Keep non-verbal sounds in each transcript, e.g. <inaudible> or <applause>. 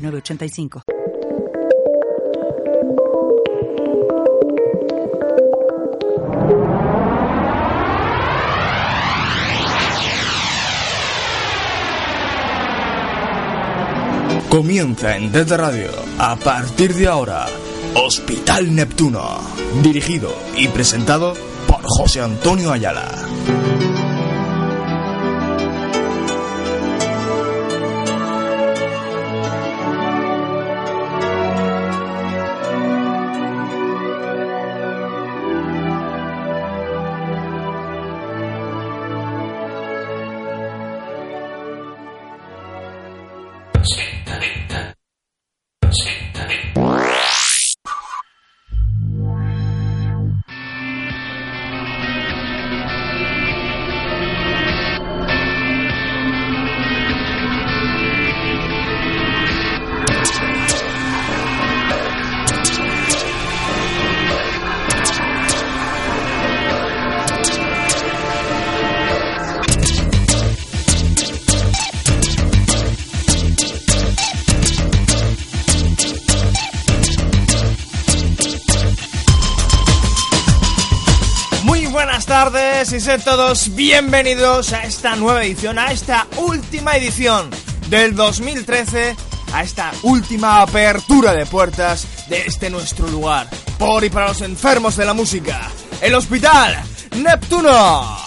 906985. Comienza en Desde Radio, a partir de ahora, Hospital Neptuno, dirigido y presentado por José Antonio Ayala. Y sed todos bienvenidos a esta nueva edición, a esta última edición del 2013, a esta última apertura de puertas de este nuestro lugar, por y para los enfermos de la música, el Hospital Neptuno.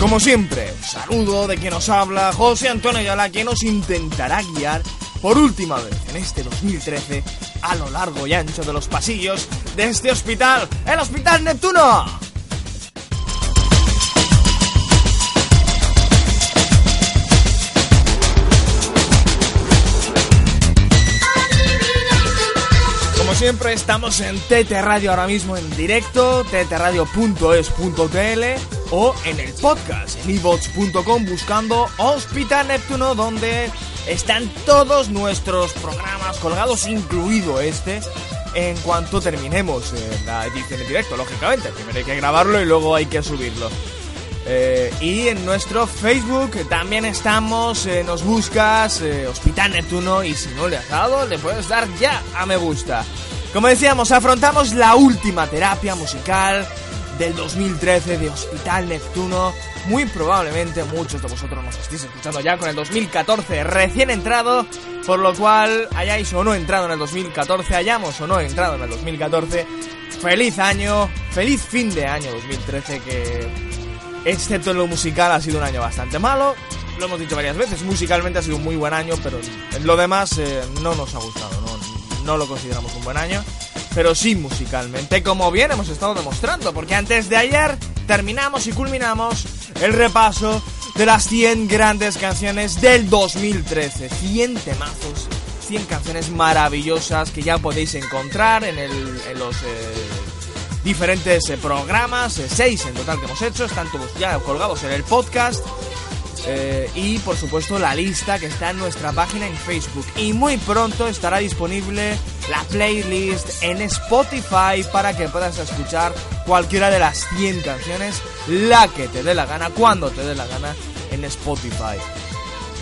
Como siempre, saludo de quien nos habla, José Antonio Ayala, que nos intentará guiar por última vez en este 2013 a lo largo y ancho de los pasillos de este hospital, el Hospital Neptuno. Como siempre estamos en TT Radio ahora mismo en directo, ttradio.es.tl o en el podcast en ivox.com buscando Hospital Neptuno donde están todos nuestros programas colgados, incluido este, en cuanto terminemos eh, la edición en directo, lógicamente. Primero hay que grabarlo y luego hay que subirlo. Eh, y en nuestro Facebook también estamos, eh, nos buscas Hospital Neptuno y si no le has dado, le puedes dar ya a me gusta. Como decíamos, afrontamos la última terapia musical del 2013 de Hospital Neptuno. Muy probablemente muchos de vosotros nos estéis escuchando ya con el 2014 recién entrado, por lo cual hayáis o no entrado en el 2014, hayamos o no entrado en el 2014. Feliz año, feliz fin de año 2013 que excepto en lo musical ha sido un año bastante malo. Lo hemos dicho varias veces, musicalmente ha sido un muy buen año, pero en lo demás eh, no nos ha gustado, no, no lo consideramos un buen año. Pero sí musicalmente, como bien hemos estado demostrando, porque antes de ayer terminamos y culminamos el repaso de las 100 grandes canciones del 2013. 100 temazos, 100 canciones maravillosas que ya podéis encontrar en, el, en los... eh, diferentes eh, programas, eh, seis en total que hemos hecho, están todos ya colgados en el podcast. Eh, y por supuesto la lista que está en nuestra página en Facebook. Y muy pronto estará disponible la playlist en Spotify para que puedas escuchar cualquiera de las 100 canciones, la que te dé la gana, cuando te dé la gana en Spotify.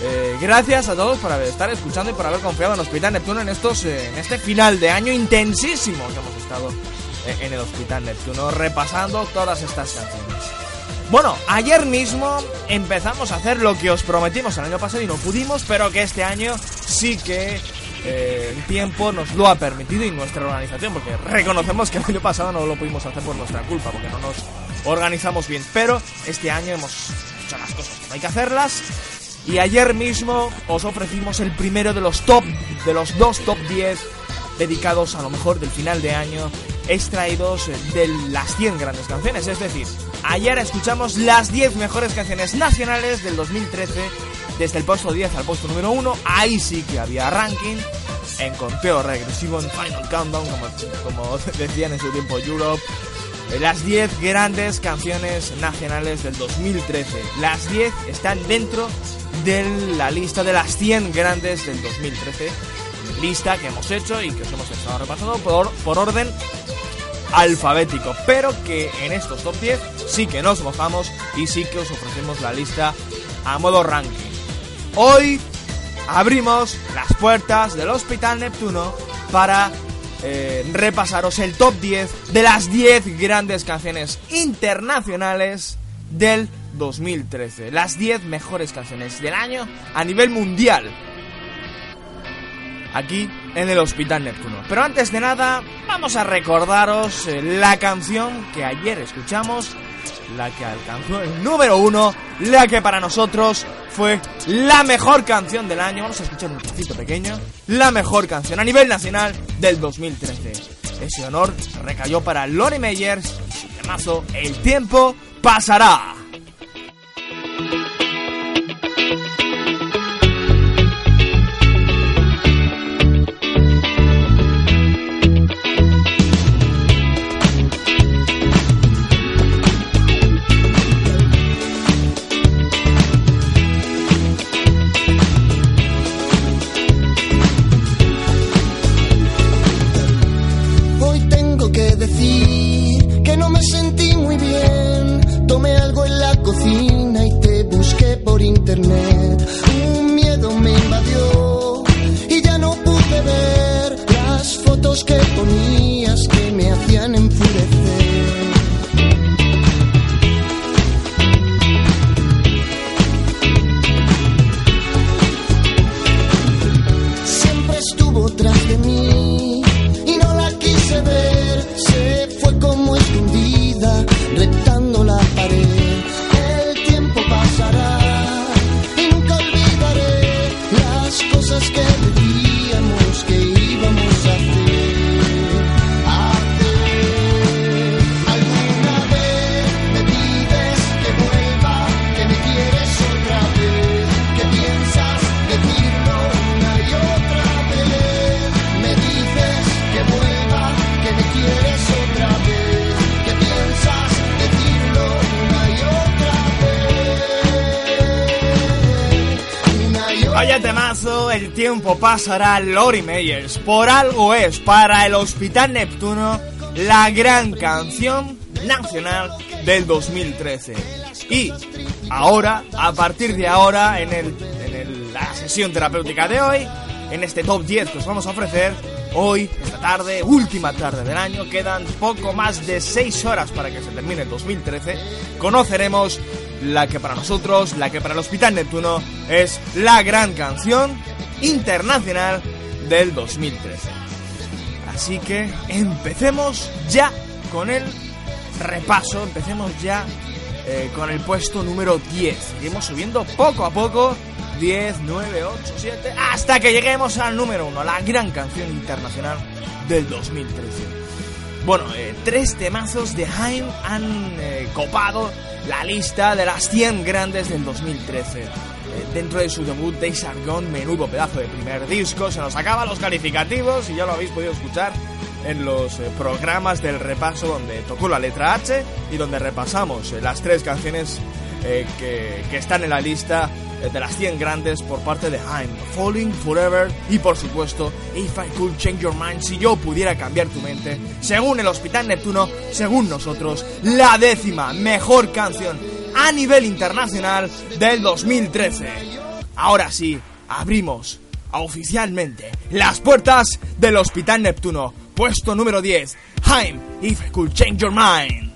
Eh, gracias a todos por haber estar escuchando y por haber confiado en Hospital Neptuno en estos eh, en este final de año intensísimo que hemos estado en el Hospital Neptuno repasando todas estas canciones. Bueno, ayer mismo empezamos a hacer lo que os prometimos el año pasado y no pudimos, pero que este año sí que eh, el tiempo nos lo ha permitido y nuestra organización, porque reconocemos que el año pasado no lo pudimos hacer por nuestra culpa, porque no nos organizamos bien, pero este año hemos hecho las cosas como hay que hacerlas y ayer mismo os ofrecimos el primero de los top, de los dos top 10 dedicados a lo mejor del final de año, extraídos de las 100 grandes canciones. Es decir, Ayer escuchamos las 10 mejores canciones nacionales del 2013, desde el puesto 10 al puesto número 1. Ahí sí que había ranking, en conteo regresivo, en Final Countdown, como, como <laughs> decían en su tiempo Europe. Las 10 grandes canciones nacionales del 2013. Las 10 están dentro de la lista de las 100 grandes del 2013. Lista que hemos hecho y que os hemos estado repasando por, por orden alfabético, pero que en estos top 10 sí que nos mojamos y sí que os ofrecemos la lista a modo ranking. Hoy abrimos las puertas del Hospital Neptuno para eh, repasaros el top 10 de las 10 grandes canciones internacionales del 2013. Las 10 mejores canciones del año a nivel mundial. Aquí en el Hospital Neptuno. Pero antes de nada, vamos a recordaros eh, la canción que ayer escuchamos, la que alcanzó el número uno, la que para nosotros fue la mejor canción del año. Vamos a escuchar un trocito pequeño. La mejor canción a nivel nacional del 2013. Ese honor recayó para Lori Meyers y su temazo El tiempo pasará. Pasará Lori Meyers. Por algo es para el Hospital Neptuno la gran canción nacional del 2013. Y ahora, a partir de ahora, en, el, en la sesión terapéutica de hoy, en este top 10 que os vamos a ofrecer, hoy, esta tarde, última tarde del año, quedan poco más de 6 horas para que se termine el 2013, conoceremos la que para nosotros, la que para el Hospital Neptuno es la gran canción internacional del 2013. Así que empecemos ya con el repaso, empecemos ya eh, con el puesto número 10. Seguimos subiendo poco a poco, 10, 9, 8, 7, hasta que lleguemos al número 1, la gran canción internacional del 2013. Bueno, eh, tres temazos de Haim han eh, copado la lista de las 100 grandes del 2013 dentro de su debut Days Are Gone, menudo pedazo de primer disco, se nos acaba los calificativos y ya lo habéis podido escuchar en los eh, programas del repaso donde tocó la letra H y donde repasamos eh, las tres canciones eh, que, están en la lista de las 100 grandes por parte de I'm Falling Forever y por supuesto If I Could Change Your Mind, si yo pudiera cambiar tu mente, según el Hospital Neptuno, según nosotros, la décima mejor canción a nivel internacional del 2013. Ahora sí, abrimos oficialmente las puertas del Hospital Neptuno, puesto número 10, Haim, If I Could Change Your Mind.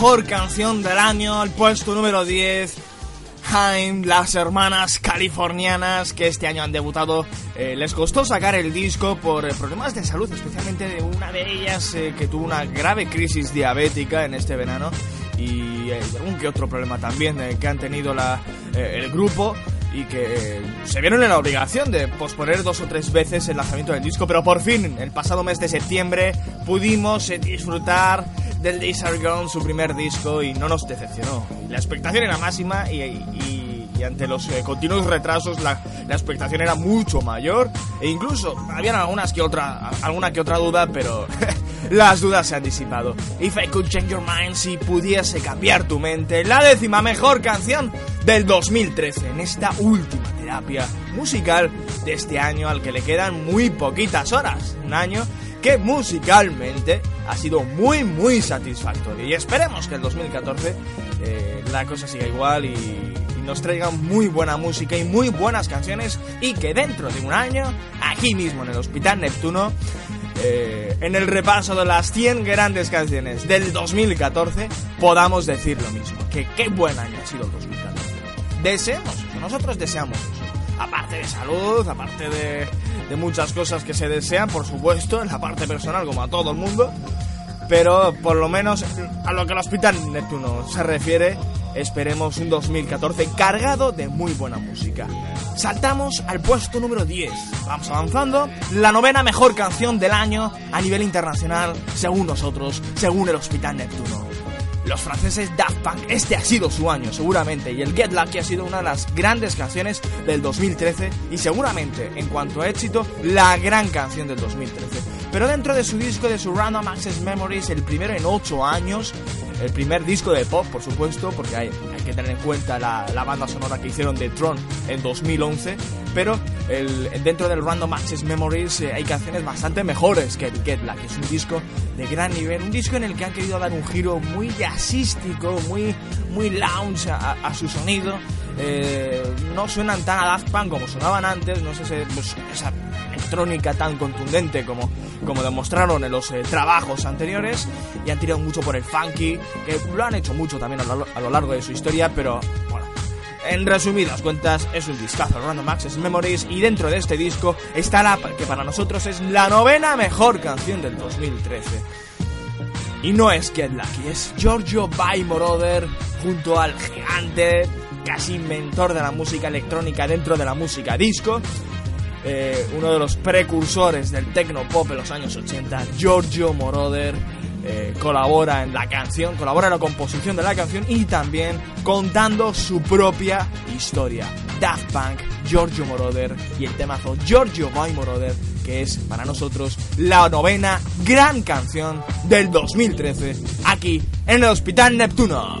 Mejor canción del año, el puesto número 10. Haim, las hermanas californianas que este año han debutado, eh, les costó sacar el disco por eh, problemas de salud, especialmente de una de ellas eh, que tuvo una grave crisis diabética en este verano y algún que otro problema también que han tenido la, el grupo y que se vieron en la obligación de posponer dos o tres veces el lanzamiento del disco, pero por fin, el pasado mes de septiembre, pudimos disfrutar del Days Are Gone, su primer disco, y no nos decepcionó. La expectación era máxima y, ante los eh, continuos retrasos la, expectación era mucho mayor e incluso habían algunas que otra, alguna que otra duda, pero <laughs> las dudas se han disipado. If I Could Change Your Mind, si pudiese cambiar tu mente, la décima mejor canción del 2013 en esta última terapia musical de este año al que le quedan muy poquitas horas. Un año que musicalmente ha sido muy muy satisfactorio y esperemos que el 2014 eh, la cosa siga igual y, nos traiga muy buena música y muy buenas canciones y que dentro de un año aquí mismo en el Hospital Neptuno eh, en el repaso de las 100 grandes canciones del 2014 podamos decir lo mismo, que qué buen año ha sido el 2014. Deseamos, nosotros deseamos aparte de salud, aparte de, muchas cosas que se desean, por supuesto, en la parte personal como a todo el mundo, pero por lo menos a lo que el Hospital Neptuno se refiere, esperemos un 2014 cargado de muy buena música. Saltamos al puesto número 10. Vamos avanzando. La novena mejor canción del año a nivel internacional, según nosotros, según el Hospital Neptuno los franceses Daft Punk. Este ha sido su año, seguramente, y el Get Lucky ha sido una de las grandes canciones del 2013 y seguramente, en cuanto a éxito, la gran canción del 2013. Pero dentro de su disco de su Random Access Memories, el primero en 8 años, el primer disco de pop, por supuesto, porque hay, hay que tener en cuenta la, la, banda sonora que hicieron de Tron en 2011, pero dentro del Random Access Memories hay canciones bastante mejores que el Get Lucky. Es un disco de gran nivel, un disco en el que han querido dar un giro muy jazzístico, muy, muy lounge a, su sonido. no suenan tan a Daft Punk como sonaban antes, no sé si pues, electrónica tan contundente como, como demostraron en los trabajos anteriores y han tirado mucho por el funky, que lo han hecho mucho también a lo largo de su historia, pero bueno, en resumidas cuentas, es un discazo Random Access Memories y dentro de este disco está la que para nosotros es la novena mejor canción del 2013. Y no es Get Lucky, es Giorgio Moroder junto al gigante, casi inventor de la música electrónica dentro de la música disco, eh, uno de los precursores del techno pop en los años 80, Giorgio Moroder eh, colabora en la canción, colabora en la composición de la canción y también contando su propia historia. Daft Punk, Giorgio Moroder y el temazo Giorgio by Moroder, que es para nosotros la novena gran canción del 2013 aquí en el Hospital Neptuno.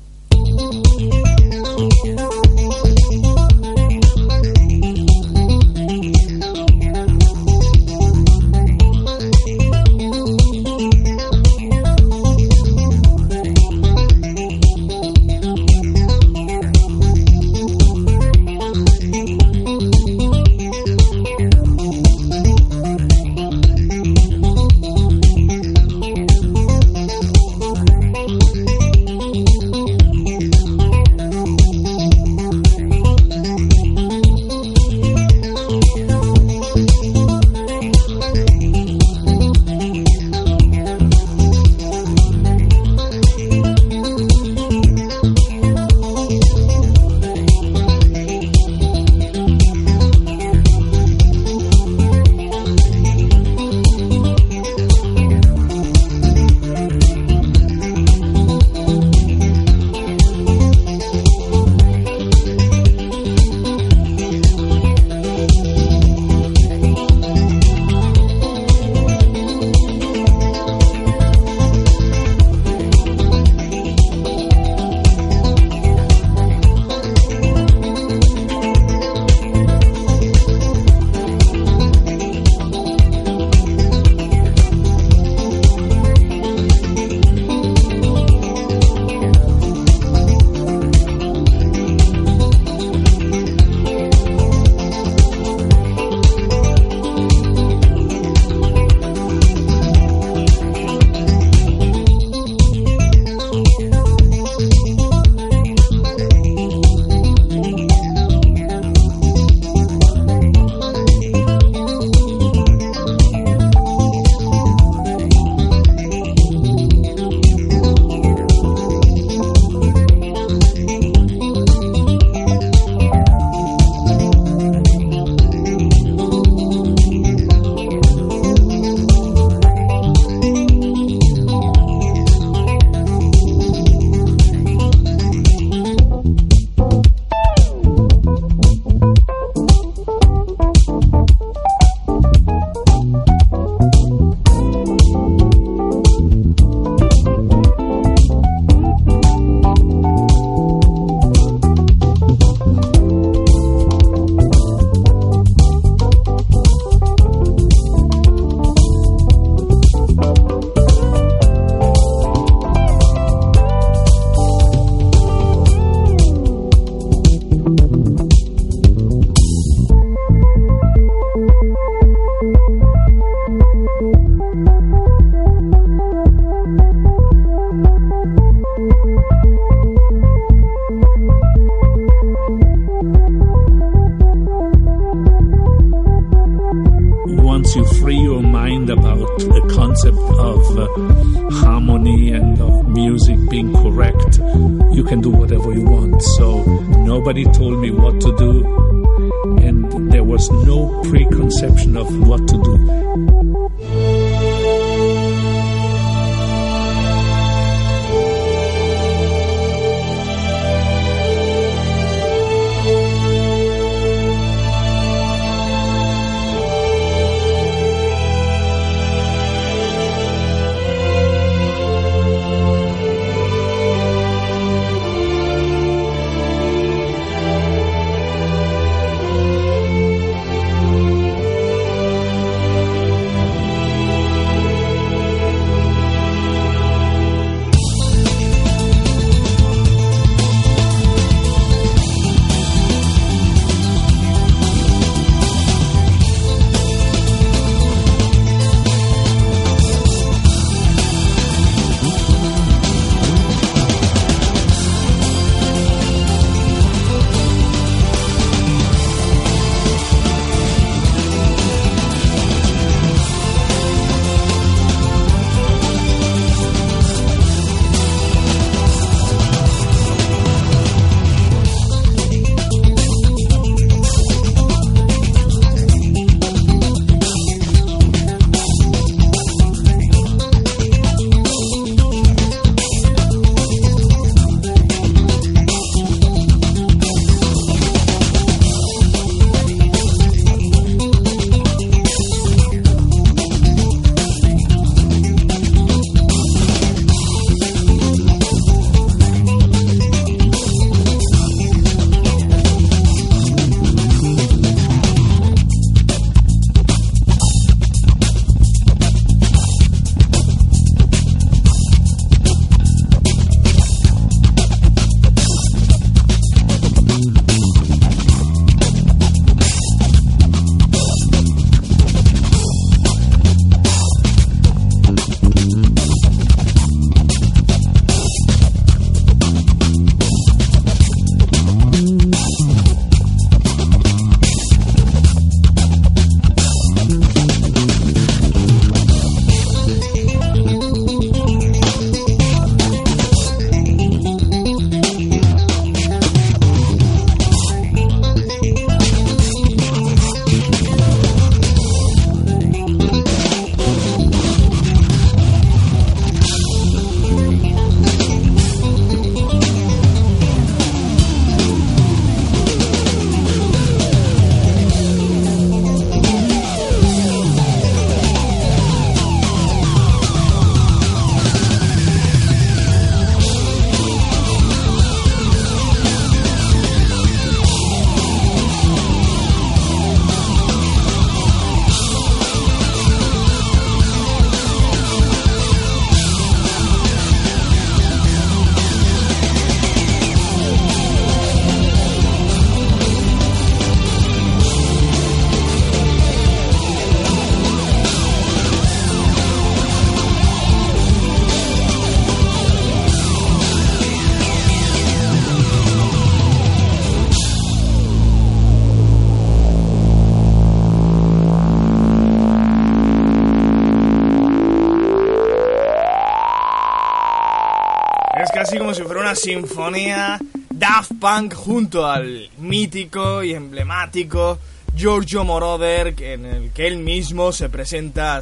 Sinfonía Daft Punk junto al mítico y emblemático Giorgio Moroder, en el que él mismo se presenta,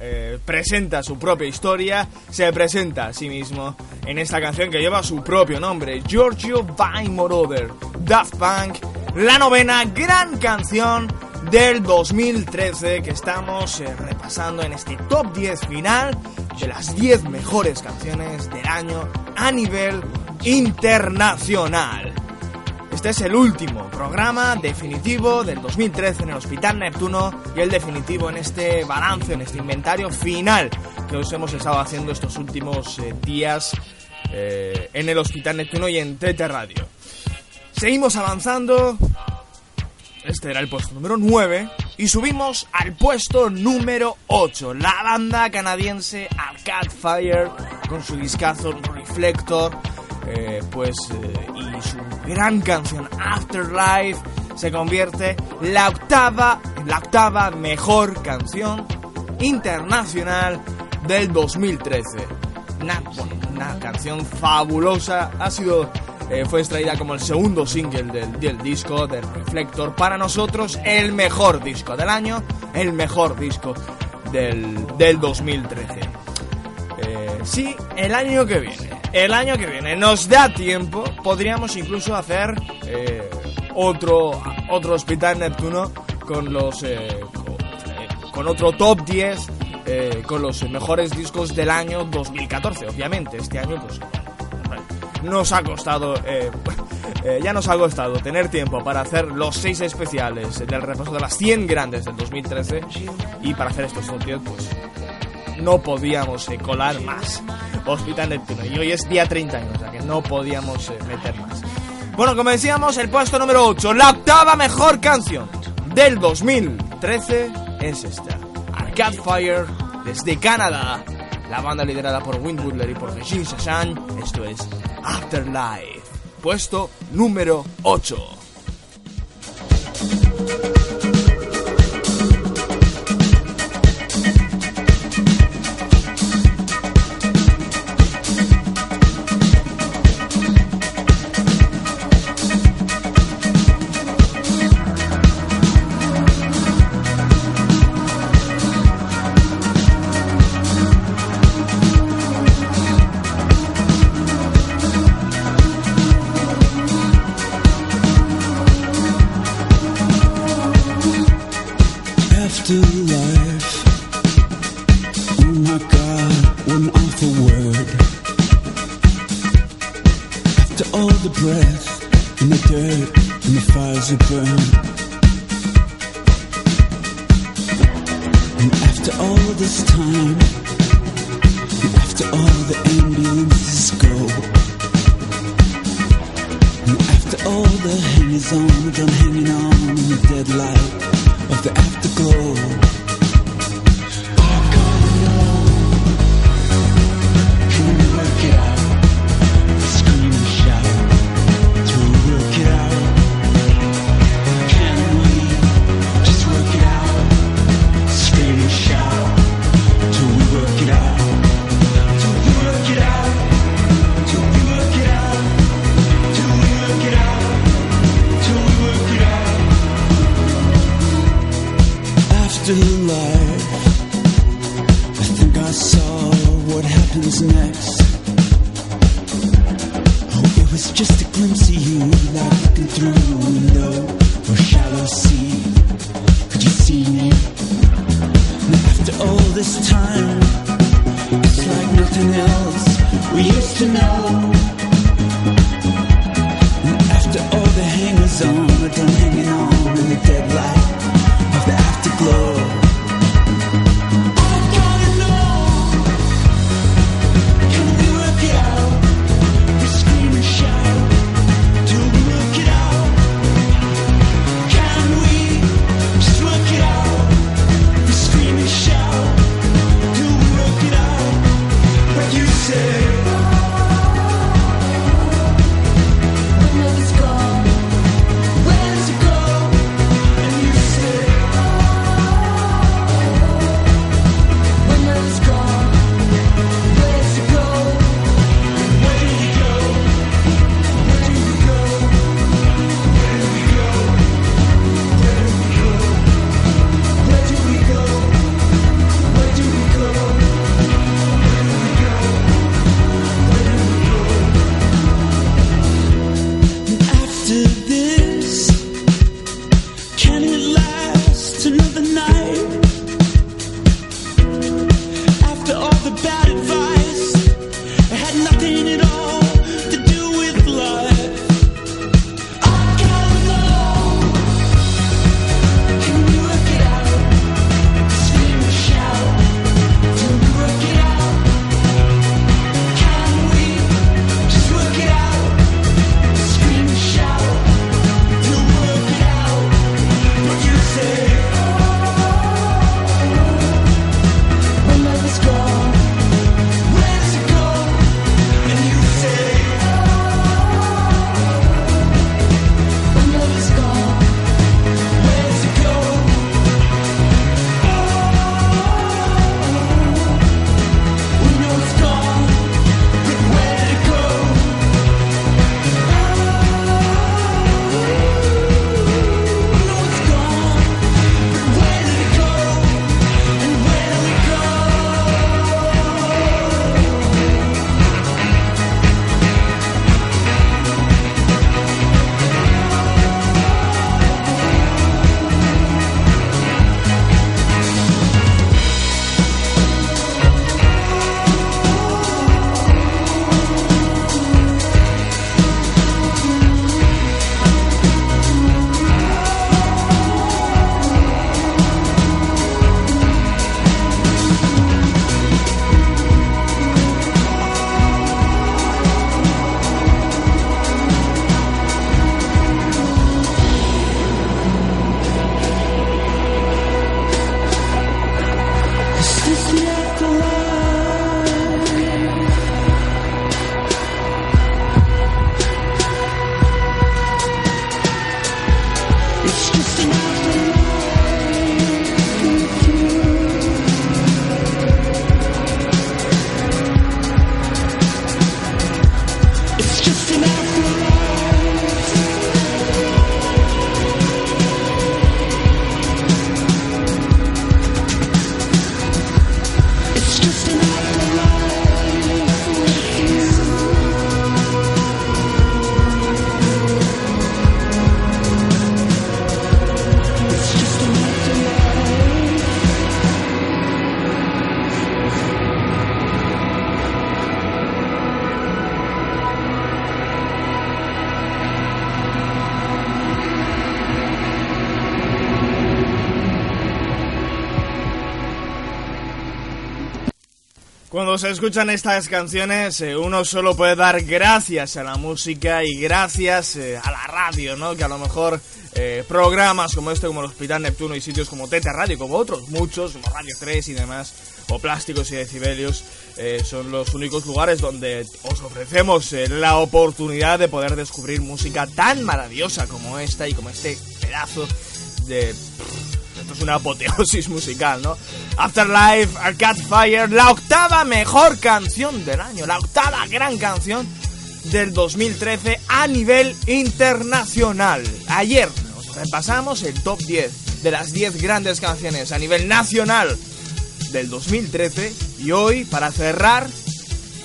eh, presenta su propia historia, se presenta a sí mismo en esta canción que lleva su propio nombre, Giorgio by Moroder, Daft Punk, la novena gran canción del 2013 que estamos eh, repasando en este top 10 final de las 10 mejores canciones del año a nivel internacional. Este es el último programa definitivo del 2013 en el Hospital Neptuno y el definitivo en este balance, en este inventario final que os hemos estado haciendo estos últimos eh, días eh, en el Hospital Neptuno y en TT Radio. Seguimos avanzando. Este era el puesto número 9 y subimos al puesto número 8, la banda canadiense Arcade Fire con su discazo Reflector, eh, pues eh, y su gran canción Afterlife se convierte la octava, la octava mejor canción internacional del 2013. una, canción fabulosa. Ha sido eh, fue extraída como el segundo single del, del, disco de Reflector. Para nosotros, el mejor disco del año, el mejor disco del, del 2013. Sí, el año que viene, el año que viene nos da tiempo, podríamos incluso hacer eh, otro, otro Hospital Neptuno con los. Eh, con, otro top 10 eh, con los mejores discos del año 2014. Obviamente, este año, pues nos ha costado, <laughs> ya nos ha costado tener tiempo para hacer los seis especiales del repaso de las 100 grandes del 2013 y para hacer estos top 10, pues no podíamos eh, colar más. Hospital Neptuno. Y hoy es día 30 años, o sea que no podíamos eh, meter más. Bueno, como decíamos, el puesto número 8, la octava mejor canción del 2013 es esta. Arcade Fire desde Canadá. La banda liderada por Win Woodler y por Regine Sashan. Esto es Afterlife. Puesto número 8. Of the afterglow. Cuando se escuchan estas canciones, eh, uno solo puede dar gracias a la música y gracias eh, a la radio, ¿no? Que a lo mejor eh, programas como este, como el Hospital Neptuno y sitios como Teta Radio, como otros muchos, como Radio 3 y demás, o Plásticos y Decibelios, son los únicos lugares donde os ofrecemos la oportunidad de poder descubrir música tan maravillosa como esta y como este pedazo de... Esto es una apoteosis <laughs> musical, ¿no? Afterlife, Arcade Fire, la octava mejor canción del año, la octava gran canción del 2013 a nivel internacional. Ayer nos repasamos el top 10 de las 10 grandes canciones a nivel nacional del 2013 y hoy para cerrar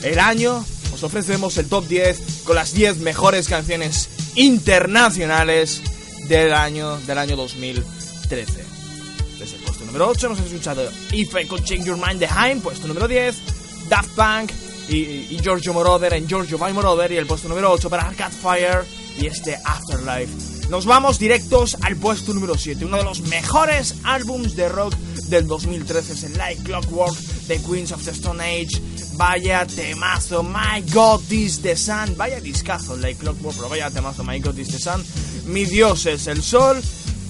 el año os ofrecemos el top 10 con las 10 mejores canciones internacionales del año del año 2013. Desde el puesto número 8 hemos escuchado If I Could Change Your Mind de Haim, puesto número 10, Daft Punk y, y Giorgio Moroder en Giorgio by Moroder y el puesto número 8 para Arcade Fire y este Afterlife. Nos vamos directos al puesto número 7, uno de los mejores álbums de rock del 2013 es el Like Clockwork de Queens of the Stone Age. Vaya temazo, My God is the Sun. Vaya discazo, Like Clockwork, pero vaya temazo, My God is the Sun. Mi Dios es el Sol,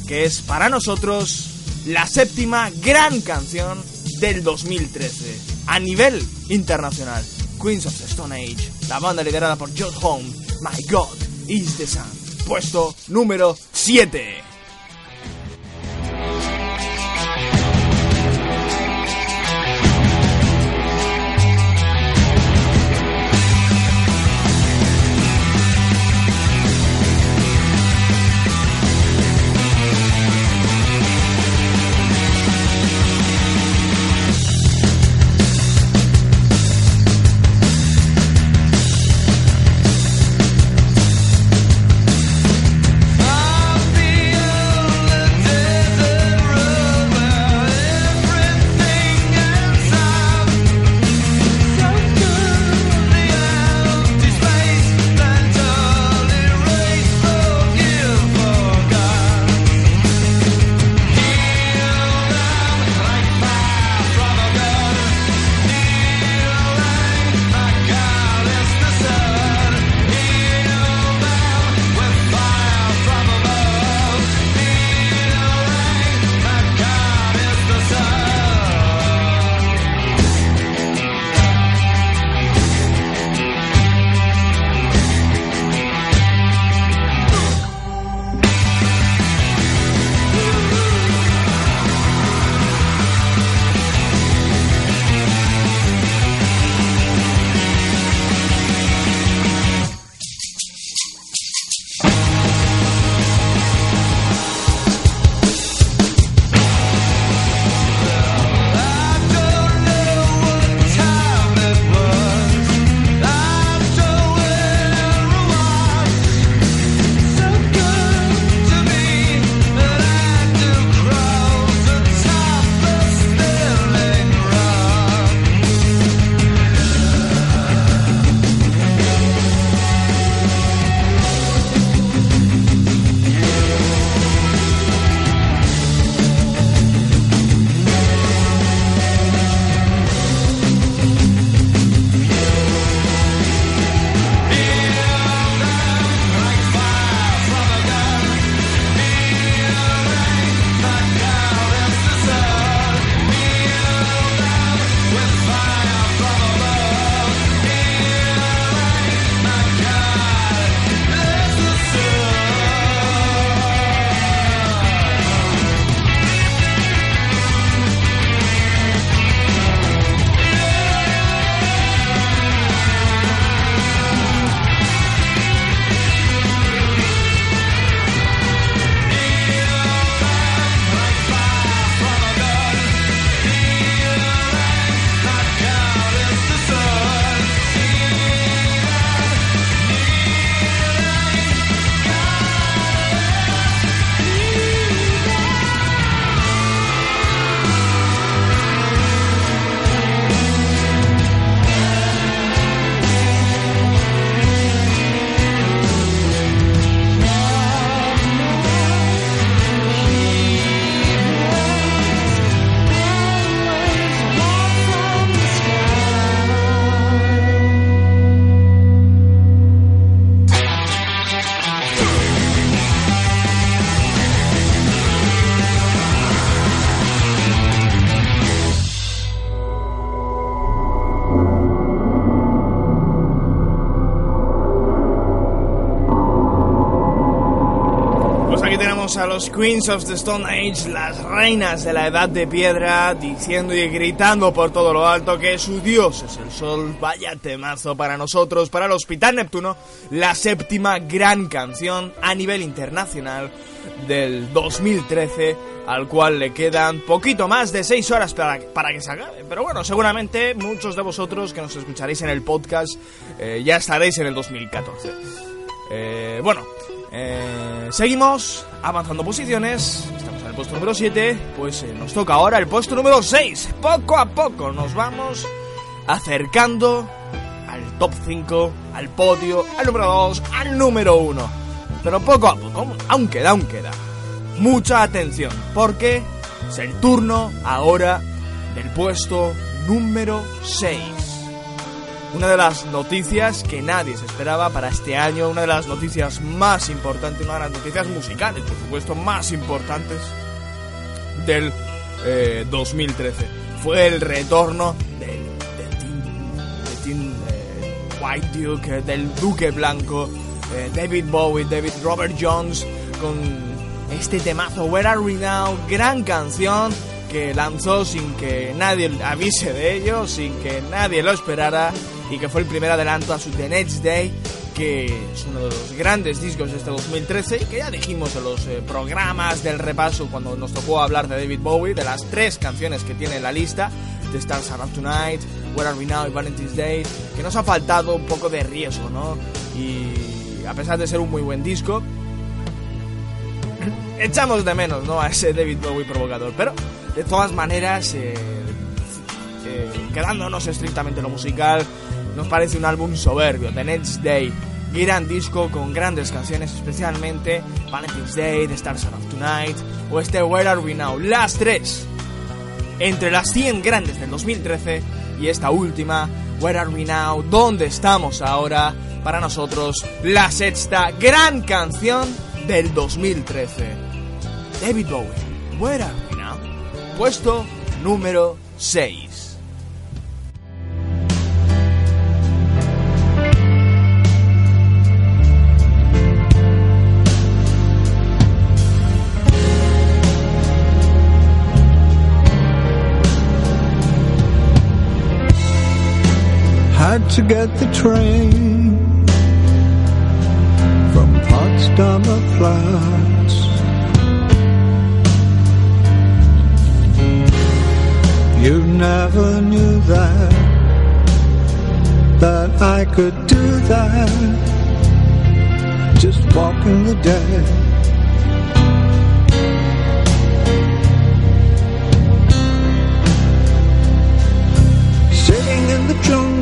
que es para nosotros la séptima gran canción del 2013 a nivel internacional. Queens of the Stone Age, la banda liderada por John Home, My God is the Sun. Puesto número 7. Queens of the Stone Age, las reinas de la Edad de Piedra, diciendo y gritando por todo lo alto que su dios es el sol. Vaya temazo para nosotros, para el Hospital Neptuno, la séptima gran canción a nivel internacional del 2013, al cual le quedan poquito más de 6 horas para, para que se acabe. Pero bueno, seguramente muchos de vosotros que nos escucharéis en el podcast eh, ya estaréis en el 2014. Eh, bueno, eh, seguimos avanzando posiciones. Estamos en el puesto número 7. Pues eh, nos toca ahora el puesto número 6. Poco a poco nos vamos acercando al top 5, al podio, al número 2, al número 1. Pero poco a poco, aún queda, aún queda. Mucha atención, porque es el turno ahora del puesto número 6 una de las noticias que nadie se esperaba para este año, una de las noticias más importantes, una de las noticias musicales, por supuesto, más importantes del eh, 2013. Fue el retorno del, del Teen, del eh, White Duke, eh, del Duque Blanco, eh, David Bowie, David Robert Jones, con este temazo, Where Are We Now, gran canción que lanzó sin que nadie avise de ello, sin que nadie lo esperara y que fue el primer adelanto a su The Next Day, que es uno de los grandes discos de este 2013 y que ya dijimos en los eh, programas del repaso cuando nos tocó hablar de David Bowie, de las tres canciones que tiene en la lista, The Stars Are Out Tonight, Where Are We Now y Valentine's Day, que nos ha faltado un poco de riesgo, ¿no? Y a pesar de ser un muy buen disco, <clears throat> echamos de menos, ¿no? A ese David Bowie provocador, pero de todas maneras, eh, eh, quedándonos estrictamente en lo musical, nos parece un álbum soberbio, The Next Day, gran disco con grandes canciones, especialmente Valentine's Day, The Stars Out Tonight o este Where Are We Now, las tres, entre las 100 grandes del 2013 y esta última, Where Are We Now, ¿dónde estamos ahora? Para nosotros, la sexta gran canción del 2013. David Bowie, Where Are We Now? Puesto número 6. To get the train from Potsdamer Platz. You never knew that that I could do that. Just walking the dead.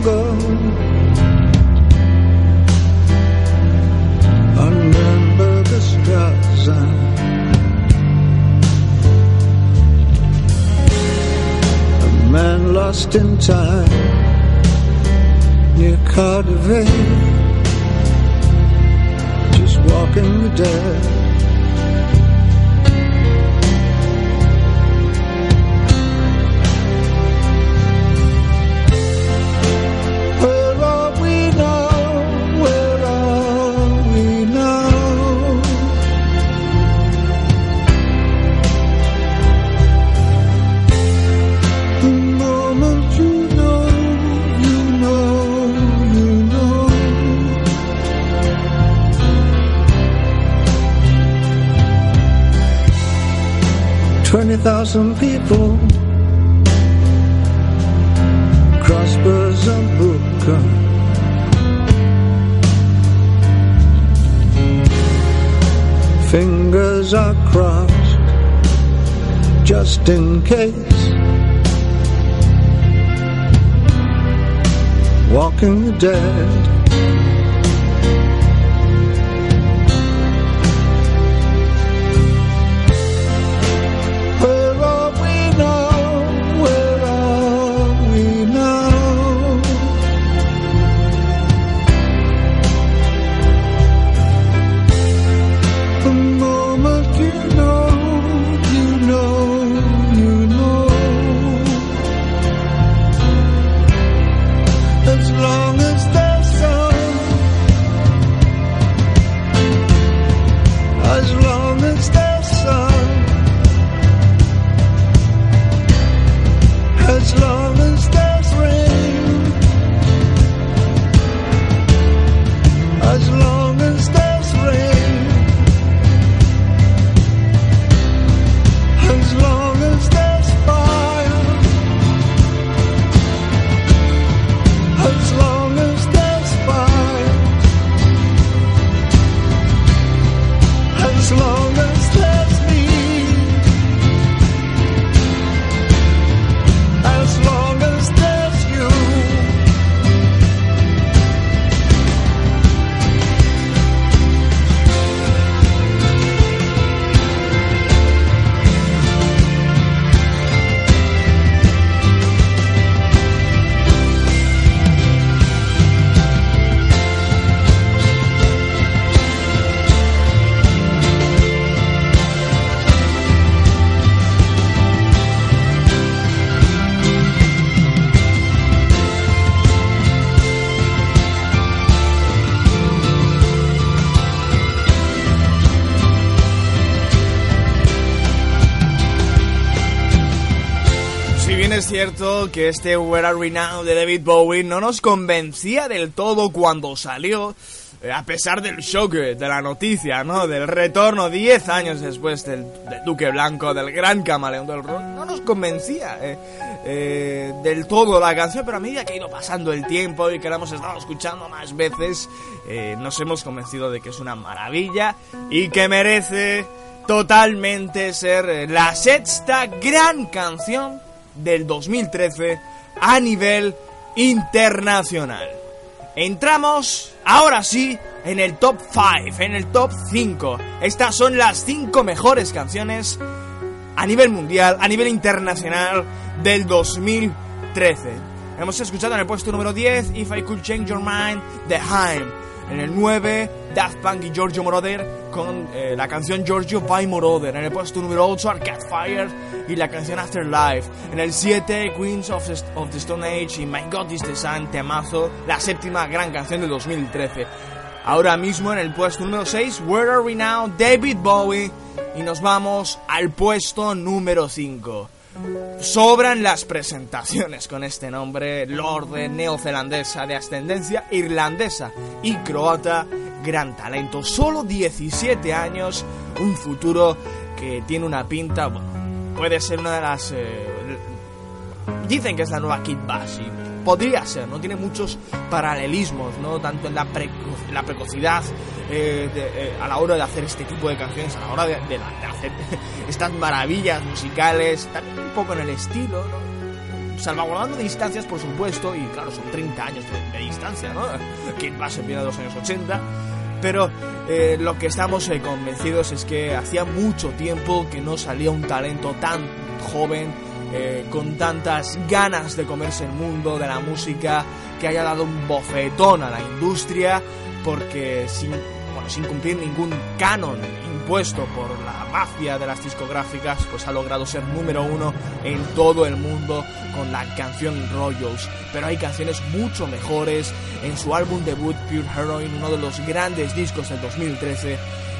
Jungle. Remember the Straße. A man lost in time near Cardiff. Just walking the dead. 20,000 people. Crossbows and broken. Fingers are crossed just in case. Walking the dead. Que este Where Are We Now de David Bowie no nos convencía del todo cuando salió, eh, a pesar del shock eh, de la noticia, ¿no? Del retorno 10 años después del, Duque Blanco, del gran camaleón del rock, no nos convencía eh, del todo la canción, pero a medida que ha ido pasando el tiempo y que la hemos estado escuchando más veces, eh, nos hemos convencido de que es una maravilla y que merece totalmente ser la sexta gran canción del 2013 a nivel internacional. Entramos ahora sí en el top 5, en el top 5. Estas son las 5 mejores canciones a nivel mundial, a nivel internacional del 2013. Hemos escuchado en el puesto número 10 If I Could Change Your Mind, The Haim. En el 9, Daft Punk y Giorgio Moroder con eh, la canción Giorgio by Moroder. En el puesto número 8, Arcade Fire y la canción Afterlife. En el 7, Queens of the, of the Stone Age y My God is the Sun, temazo, la séptima gran canción del 2013. Ahora mismo en el puesto número 6, Where Are We Now, David Bowie. Y nos vamos al puesto número 5. Sobran las presentaciones con este nombre, Lorde neozelandesa de ascendencia irlandesa y croata, gran talento, solo 17 años, un futuro que tiene una pinta, bueno, puede ser una de las... eh, dicen que es la nueva Kid Bash y podría ser, ¿no? Tiene muchos paralelismos, ¿no? Tanto en la, preco- la precocidad eh, eh, a la hora de hacer este tipo de canciones, a la hora de- de hacer <laughs> estas maravillas musicales, también un poco en el estilo, ¿no? Salvaguardando distancias, por supuesto, y claro, son 30 años de, distancia, ¿no? Kid Bash empieza de los años 80, pero eh, lo que estamos eh, convencidos es que hacía mucho tiempo que no salía un talento tan joven, eh, con tantas ganas de comerse el mundo de la música, que haya dado un bofetón a la industria, porque sin, sin cumplir ningún canon impuesto por la mafia de las discográficas, pues ha logrado ser número uno en todo el mundo con la canción Royals. Pero hay canciones mucho mejores en su álbum debut Pure Heroine, uno de los grandes discos del 2013.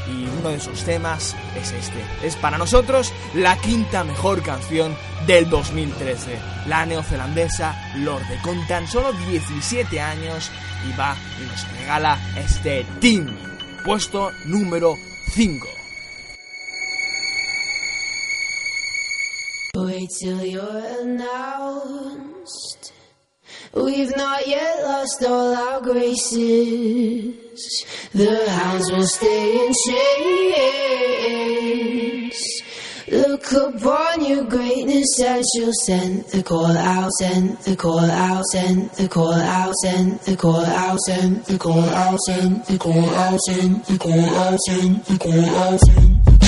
Y uno de esos temas es este. Es para nosotros la quinta mejor canción del 2013. La neozelandesa Lorde, con tan solo 17 años, y va y nos regala este Team. Puesto número 5. Wait till you're announced. We've not yet lost all our graces. The hounds will stay in chains. Look upon your greatness and she'll send the call out, send the call out, send the call out, send the call out, send the call out, send the call out, send the call out, send the call out, send the call out,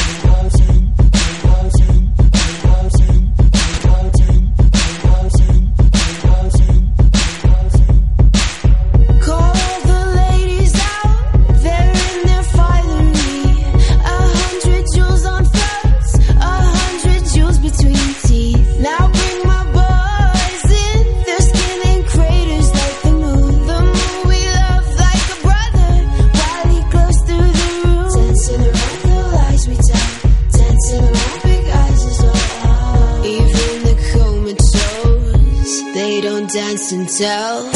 tell.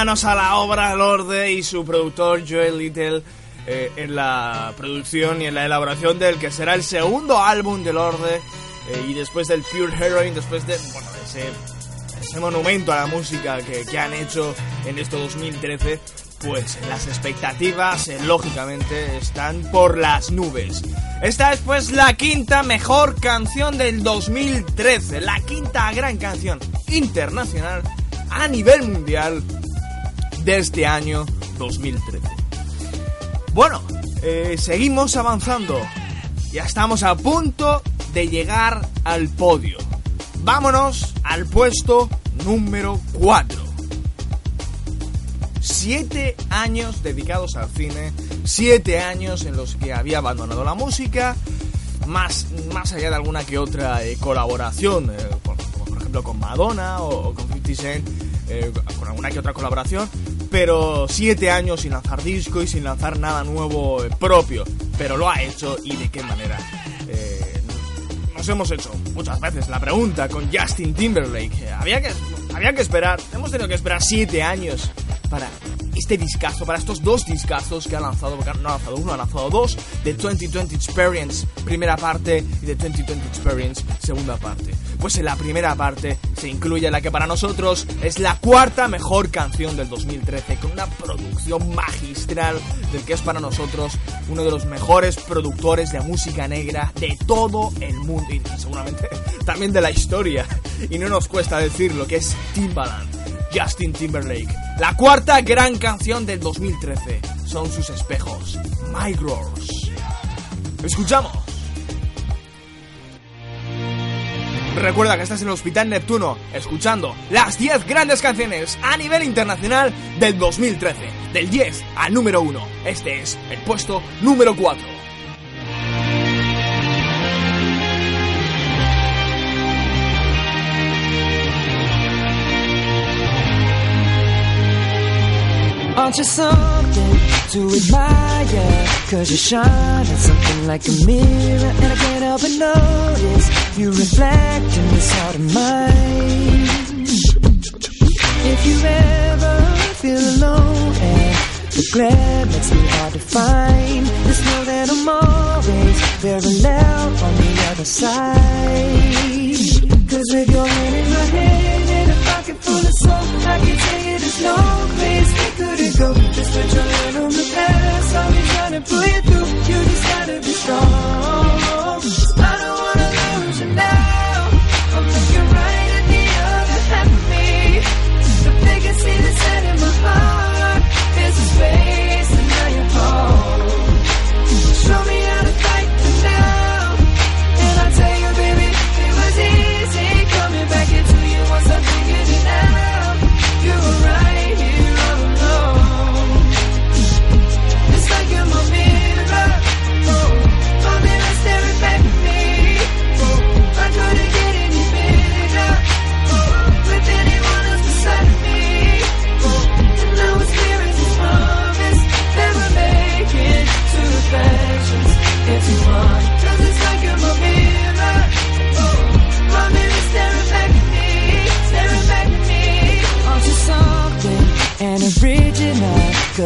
Manos a la obra Lorde y su productor Joel Little eh, en la producción y en la elaboración del que será el segundo álbum de Lorde eh, y después del Pure Heroine, después de bueno, ese, ese monumento a la música que, que han hecho en este 2013, pues las expectativas eh, lógicamente están por las nubes. Esta es pues la quinta mejor canción del 2013, la quinta gran canción internacional a nivel mundial de este año 2013. Bueno, eh, seguimos avanzando. Ya estamos a punto de llegar al podio. Vámonos al puesto número 4. Siete años dedicados al cine, siete años en los que había abandonado la música, más, más allá de alguna que otra eh, colaboración, eh, por, ejemplo con Madonna o, o con 50 Cent, eh, con alguna que otra colaboración, pero siete años sin lanzar disco y sin lanzar nada nuevo eh, propio, pero lo ha hecho y de qué manera. Eh, nos hemos hecho muchas veces la pregunta con Justin Timberlake. Había que, había que esperar, hemos tenido que esperar siete años para este discazo, para estos dos discazos que ha lanzado, porque no ha lanzado uno, ha lanzado dos, de 2020 Experience, primera parte, y de 2020 Experience, segunda parte. Pues en la primera parte se incluye la que para nosotros es la cuarta mejor canción del 2013, con una producción magistral del que es para nosotros uno de los mejores productores de música negra de todo el mundo, y seguramente <laughs> también de la historia. Y no nos cuesta decir lo que es Timbaland. Justin Timberlake. La cuarta gran canción del 2013 son sus espejos, Girls. Escuchamos. Recuerda que estás en el Hospital Neptuno escuchando las 10 grandes canciones a nivel internacional del 2013. Del 10 al número 1. Este es el puesto número 4. Aren't you something to admire? Cause you shine at something like a mirror And I can't help but notice You reflect in this heart of mine If you ever feel alone And the glare makes me hard to find Just know that I'm always parallel on the other side Cause with your hand in my hand And a pocket full of soul I can you there's no place we couldn't go Just put your hand on the past. I'll be trying to pull you through. You just gotta be strong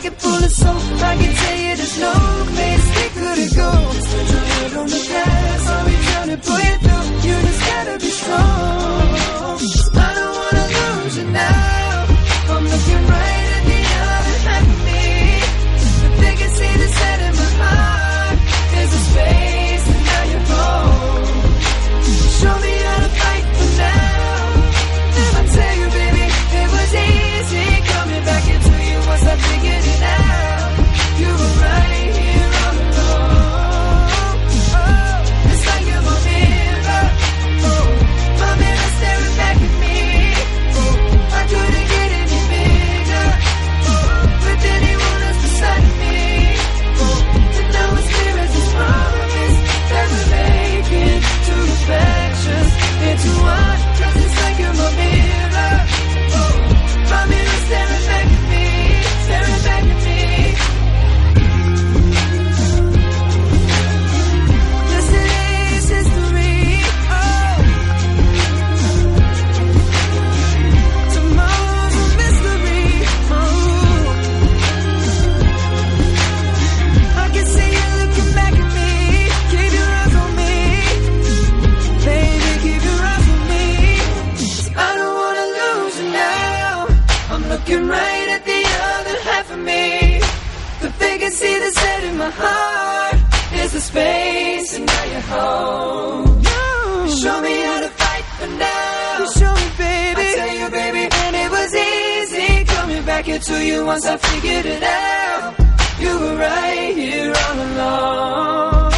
pocket full of soap I can tell you there's no place we couldn't go put your head on the past I'll be trying to pull you through You just gotta be strong. I don't wanna lose you now There's a space and now you're home. You show me how to fight for now. You show me, baby. I tell you, baby, and it was easy coming back into you once I figured it out. You were right here all along.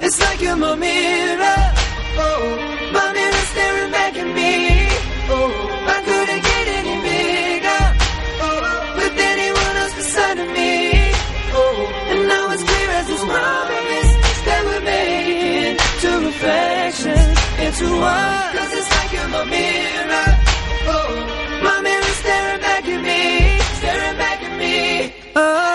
It's like you're my mirror. Oh, my mirror staring back at me. Cause it's like my mirror. Oh, my mirror staring back at me, staring back at me. Oh.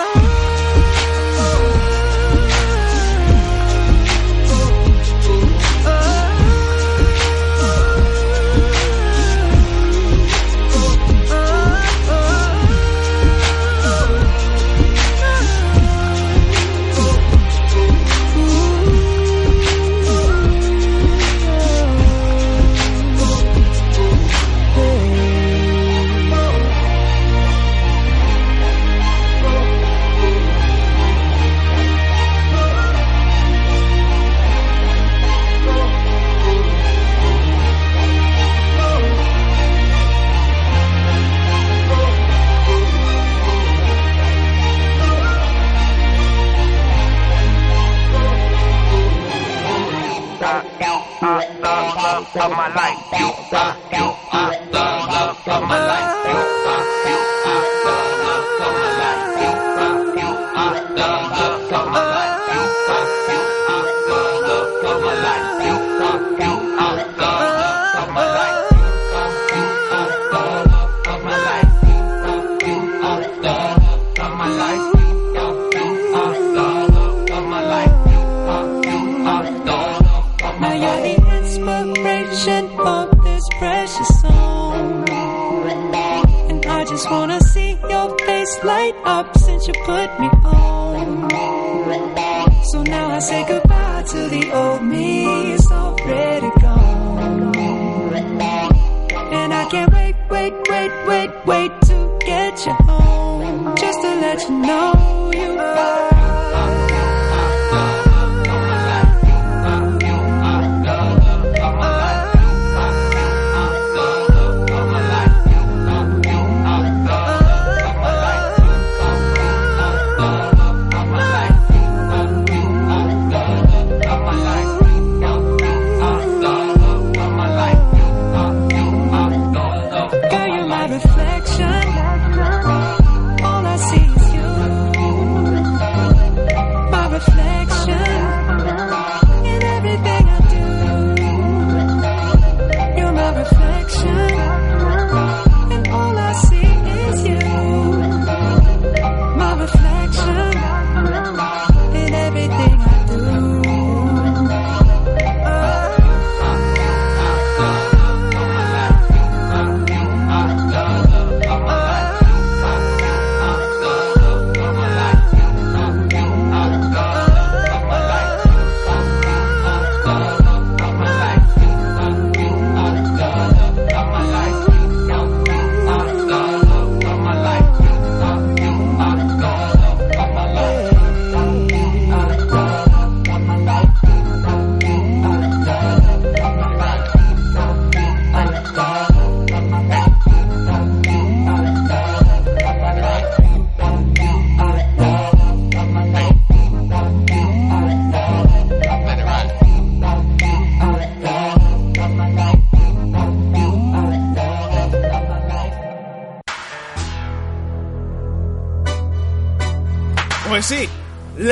Put me on. So now I say goodbye to the old me, it's already gone. And I can't wait, wait, wait, wait, wait to get you home. Just to let you know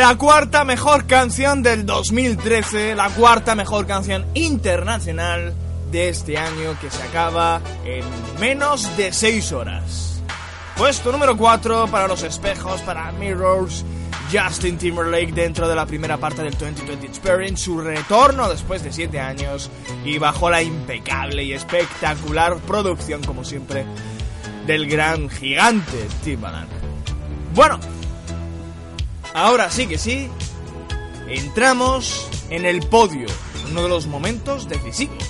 la cuarta mejor canción del 2013, la cuarta mejor canción internacional de este año que se acaba en menos de 6 horas. Puesto número 4 para los espejos, para Mirrors, Justin Timberlake dentro de la primera parte del 2020 Experience, su retorno después de 7 años y bajo la impecable y espectacular producción, como siempre, del gran gigante Timbaland. Bueno, Ahora sí que sí, entramos en el podio, uno de los momentos decisivos.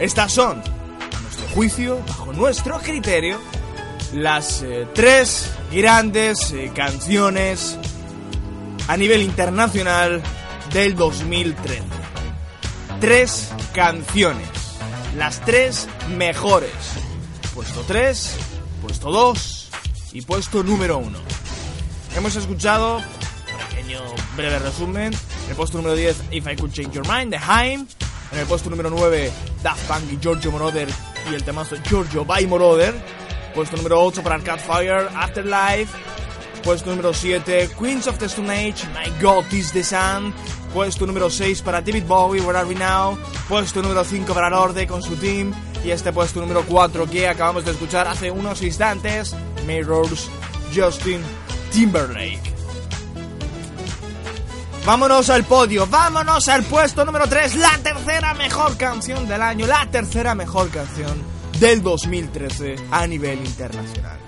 Estas son, a nuestro juicio, bajo nuestro criterio, las eh, tres grandes eh, canciones a nivel internacional del 2013. Tres canciones, las tres mejores. Puesto 3, puesto 2 y puesto número 1. Hemos escuchado, breve resumen, en el puesto número 10, If I Could Change Your Mind, de Haim. En el puesto número 9, Daft Punk y Giorgio Moroder y el temazo Giorgio by Moroder. Puesto número 8 para Arcade Fire, Afterlife. Puesto número 7, Queens of the Stone Age, My God is the Sun. Puesto número 6 para David Bowie, Where Are We Now. Puesto número 5 para Lorde con su team. Y este puesto número 4 que acabamos de escuchar hace unos instantes, Mirrors, Justin Timberlake. Vámonos al podio, vámonos al puesto número 3, la tercera mejor canción del año, la tercera mejor canción del 2013 a nivel internacional.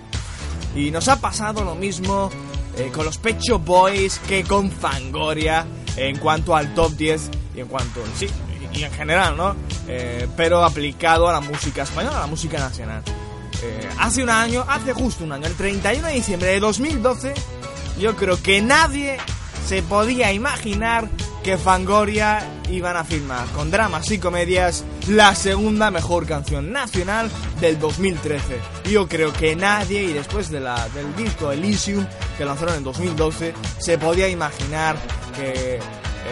Y nos ha pasado lo mismo eh, con los Pecho Boys que con Fangoria en cuanto al top 10 y en cuanto, sí, y en general, ¿no? Eh, pero aplicado a la música española, a la música nacional. Eh, hace un año, hace justo un año, el 31 de diciembre de 2012, yo creo que nadie se podía imaginar que Fangoria iban a firmar con dramas y comedias la segunda mejor canción nacional del 2013. Yo creo que nadie, y después de la, del disco Elysium que lanzaron en 2012, se podía imaginar que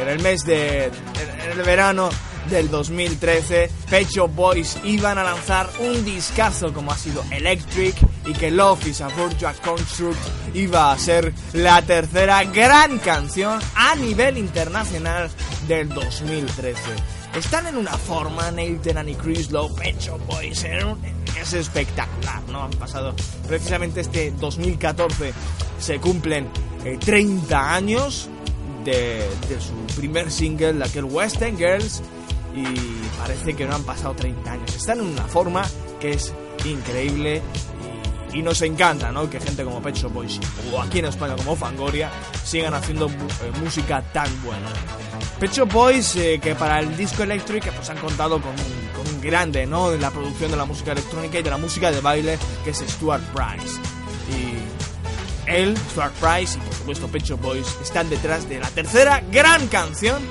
en el mes de. en el verano del 2013, Pet Shop Boys iban a lanzar un discazo como ha sido Electric y que Love is a Virtual Construct iba a ser la tercera gran canción a nivel internacional del 2013. Están en una forma, Nathan y Chris Lowe, Pet Shop Boys, un- es espectacular, ¿no? Han pasado precisamente este 2014, se cumplen eh, 30 años de, de su primer single, de aquel West End Girls, y parece que no han pasado 30 años. Están en una forma que es increíble y, y nos encanta, ¿no? Que gente como Pet Shop Boys o aquí en España como Fangoria sigan haciendo eh, música tan buena. Pet Shop Boys, eh, que para el disco Electric pues han contado con un, con un grande, ¿no? De la producción de la música electrónica y de la música de baile, que es Stuart Price. Y él, Stuart Price y por supuesto Pet Shop Boys están detrás de la tercera gran canción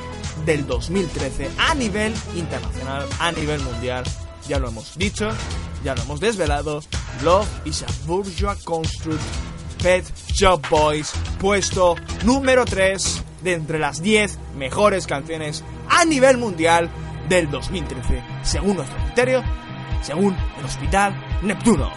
del 2013 a nivel internacional, a nivel mundial. Ya lo hemos dicho, ya lo hemos desvelado. Love is a Bourgeois Construct Pet Shop Boys, puesto número 3 de entre las 10 mejores canciones a nivel mundial del 2013, según nuestro criterio, según el Hospital Neptuno.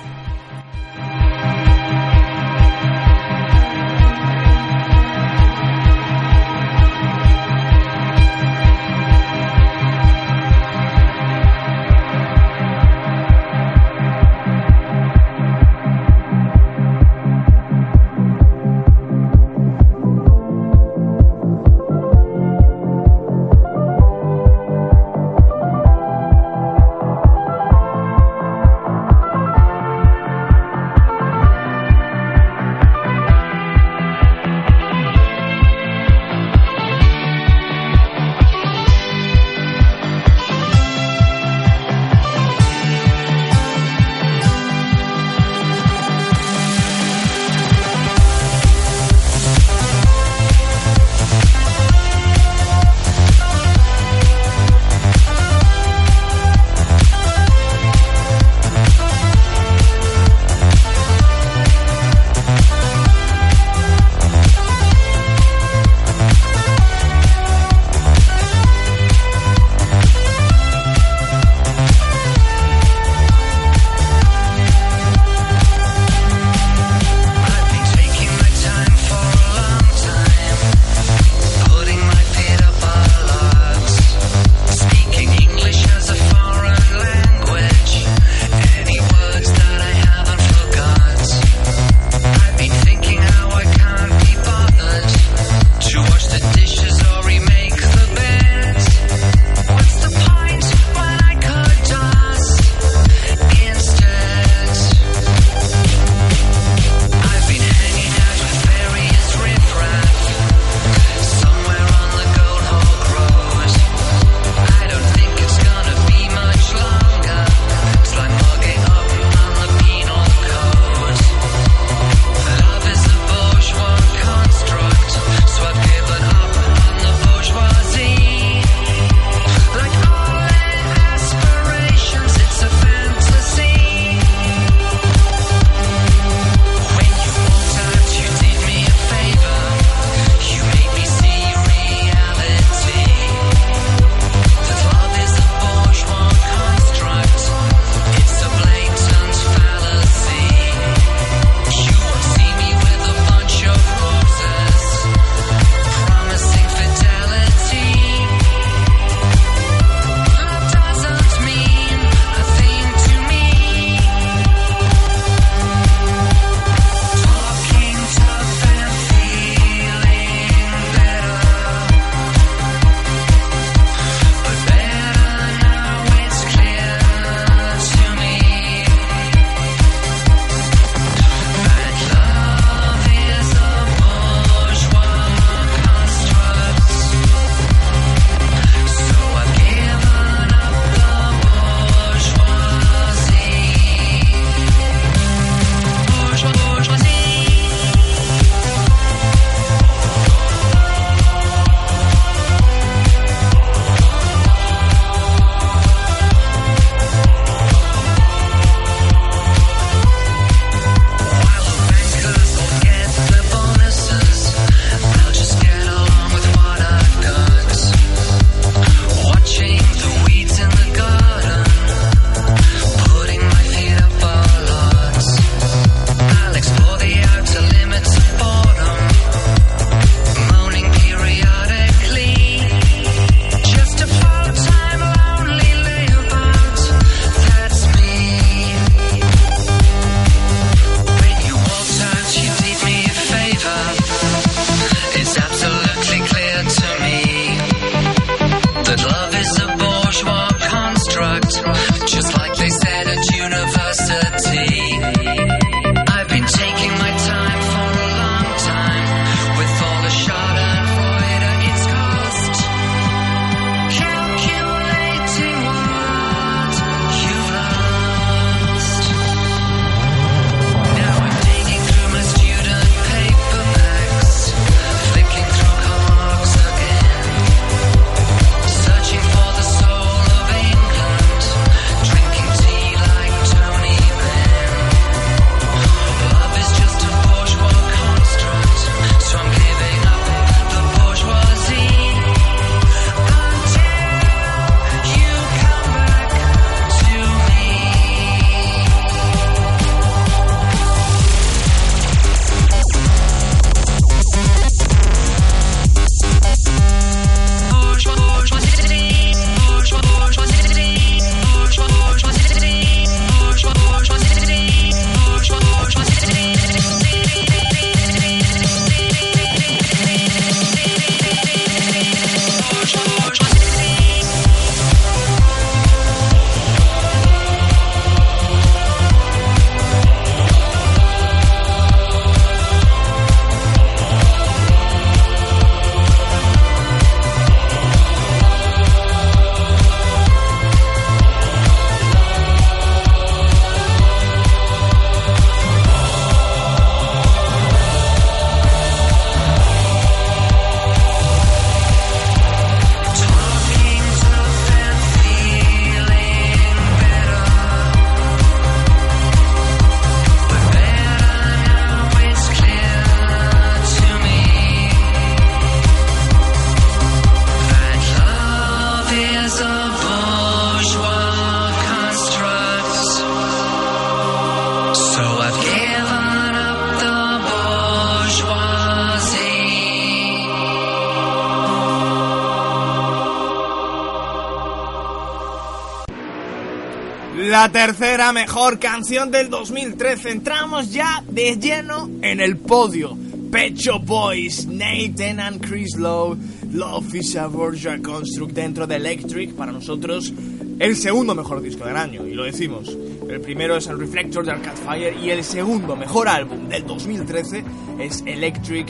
Tercera mejor canción del 2013. Entramos ya de lleno en el podio. Pecho Boys, Nathan and Chris Lowe, Love is a Virtual Construct dentro de Electric. Para nosotros, el segundo mejor disco del año, y lo decimos. El primero es el Reflector de Arcade Fire y el segundo mejor álbum del 2013 es Electric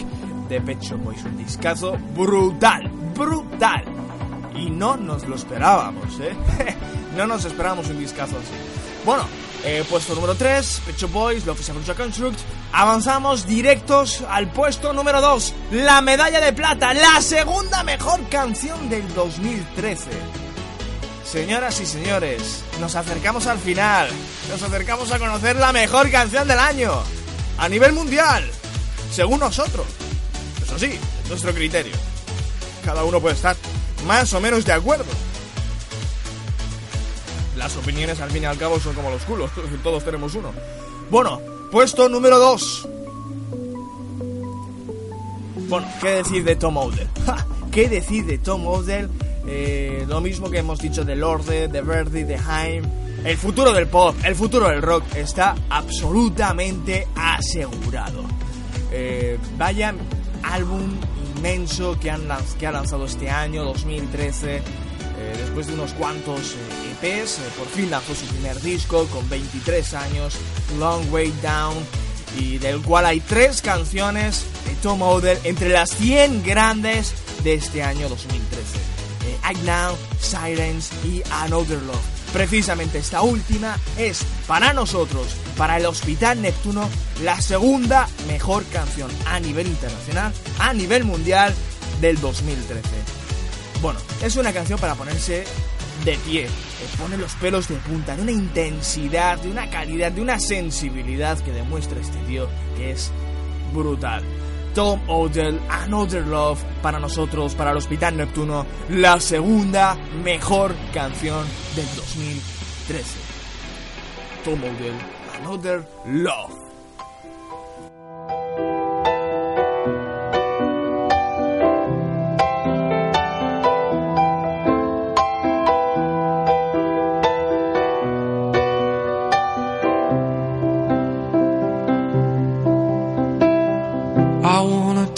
de Pecho Boys. Un discazo brutal, brutal. Y no nos lo esperábamos, ¿eh? <laughs> no nos esperábamos un discazo así. Bueno, eh, puesto número 3, Pecho Boys, Love is a Construct. Avanzamos directos al puesto número 2, la medalla de plata, la segunda mejor canción del 2013. Señoras y señores, nos acercamos al final, nos acercamos a conocer la mejor canción del año, a nivel mundial, según nosotros. Eso sí, es nuestro criterio. Cada uno puede estar más o menos de acuerdo. Las opiniones al fin y al cabo son como los culos, <laughs> todos tenemos uno. Bueno, puesto número 2. Bueno, ¿qué decir de Tom Odell? <laughs> ¿Qué decir de Tom Odell? Eh, lo mismo que hemos dicho de Lorde, de Verdi, de Haim. El futuro del pop, el futuro del rock está absolutamente asegurado. Eh, vaya álbum inmenso que, han que ha lanzado este año, 2013. Eh, después de unos cuantos eh, EPs, eh, por fin lanzó su primer disco con 23 años, Long Way Down, y del cual hay tres canciones de Tom Odell entre las 100 grandes de este año 2013. Eh, Act Now, Sirens y Another Love. Precisamente esta última es para nosotros, para el Hospital Neptuno, la segunda mejor canción a nivel internacional, a nivel mundial del 2013. Bueno, es una canción para ponerse de pie. Te pone los pelos de punta, de una intensidad, de una calidad, de una sensibilidad que demuestra este tío que es brutal. Tom Odell, Another Love, para nosotros, para el Hospital Neptuno, la segunda mejor canción del 2013. Tom Odell, Another Love.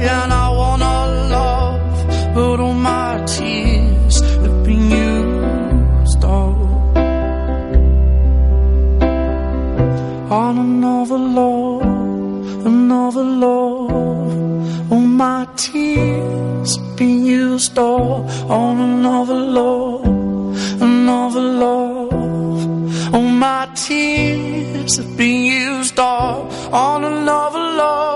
and I wanna love, but all my tears have been used up on another love, another love. All my tears have been used up on another love, another love. All my tears have been used up on another love,